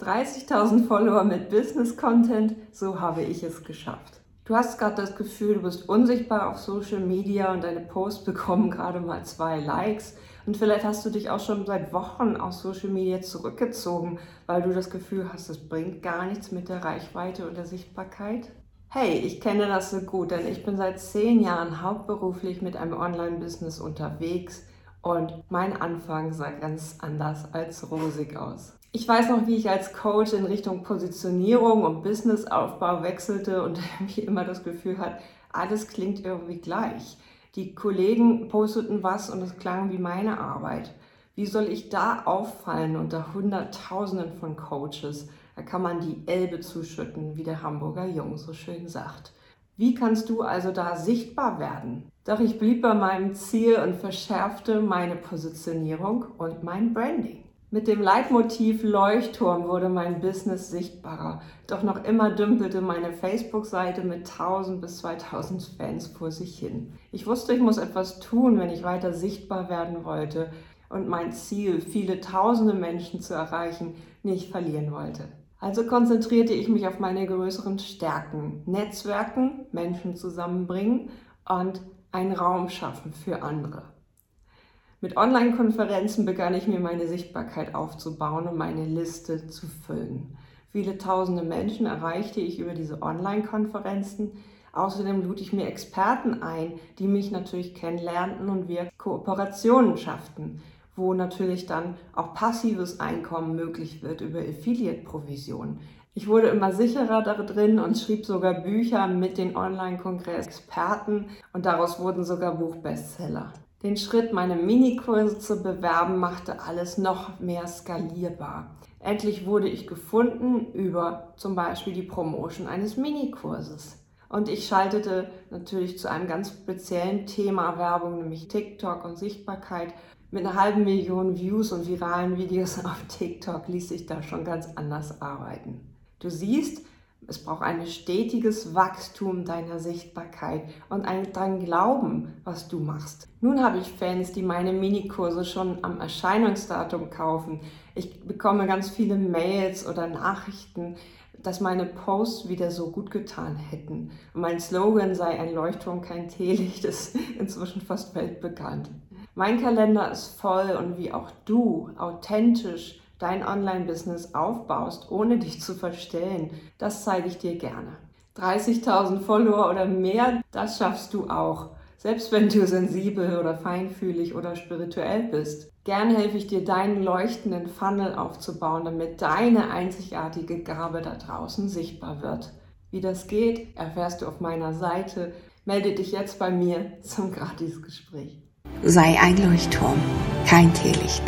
30.000 Follower mit Business Content, so habe ich es geschafft. Du hast gerade das Gefühl, du bist unsichtbar auf Social Media und deine Posts bekommen gerade mal zwei Likes. Und vielleicht hast du dich auch schon seit Wochen aus Social Media zurückgezogen, weil du das Gefühl hast, es bringt gar nichts mit der Reichweite und der Sichtbarkeit. Hey, ich kenne das so gut, denn ich bin seit zehn Jahren hauptberuflich mit einem Online-Business unterwegs und mein Anfang sah ganz anders als rosig aus. Ich weiß noch, wie ich als Coach in Richtung Positionierung und Businessaufbau wechselte und wie immer das Gefühl hat, alles klingt irgendwie gleich. Die Kollegen posteten was und es klang wie meine Arbeit. Wie soll ich da auffallen unter Hunderttausenden von Coaches? Da kann man die Elbe zuschütten, wie der Hamburger Jung so schön sagt. Wie kannst du also da sichtbar werden? Doch ich blieb bei meinem Ziel und verschärfte meine Positionierung und mein Branding. Mit dem Leitmotiv Leuchtturm wurde mein Business sichtbarer. Doch noch immer dümpelte meine Facebook-Seite mit 1000 bis 2000 Fans vor sich hin. Ich wusste, ich muss etwas tun, wenn ich weiter sichtbar werden wollte und mein Ziel, viele tausende Menschen zu erreichen, nicht verlieren wollte. Also konzentrierte ich mich auf meine größeren Stärken. Netzwerken, Menschen zusammenbringen und einen Raum schaffen für andere. Mit Online-Konferenzen begann ich mir meine Sichtbarkeit aufzubauen und meine Liste zu füllen. Viele tausende Menschen erreichte ich über diese Online-Konferenzen. Außerdem lud ich mir Experten ein, die mich natürlich kennenlernten und wir Kooperationen schafften wo natürlich dann auch passives Einkommen möglich wird über Affiliate-Provisionen. Ich wurde immer sicherer darin und schrieb sogar Bücher mit den Online-Kongress-Experten und daraus wurden sogar Buchbestseller. Den Schritt, meine Minikurse zu bewerben, machte alles noch mehr skalierbar. Endlich wurde ich gefunden über zum Beispiel die Promotion eines Minikurses. Und ich schaltete natürlich zu einem ganz speziellen Thema Werbung, nämlich TikTok und Sichtbarkeit mit einer halben Million Views und viralen Videos auf TikTok ließ sich da schon ganz anders arbeiten. Du siehst, es braucht ein stetiges Wachstum deiner Sichtbarkeit und ein dran Glauben, was du machst. Nun habe ich Fans, die meine Minikurse schon am Erscheinungsdatum kaufen. Ich bekomme ganz viele Mails oder Nachrichten, dass meine Posts wieder so gut getan hätten. Und mein Slogan sei ein Leuchtturm, kein Teelicht, ist inzwischen fast weltbekannt. Mein Kalender ist voll und wie auch du authentisch dein Online-Business aufbaust, ohne dich zu verstellen, das zeige ich dir gerne. 30.000 Follower oder mehr, das schaffst du auch, selbst wenn du sensibel oder feinfühlig oder spirituell bist. Gern helfe ich dir, deinen leuchtenden Funnel aufzubauen, damit deine einzigartige Gabe da draußen sichtbar wird. Wie das geht, erfährst du auf meiner Seite. Melde dich jetzt bei mir zum Gratisgespräch sei ein Leuchtturm, kein Teelicht.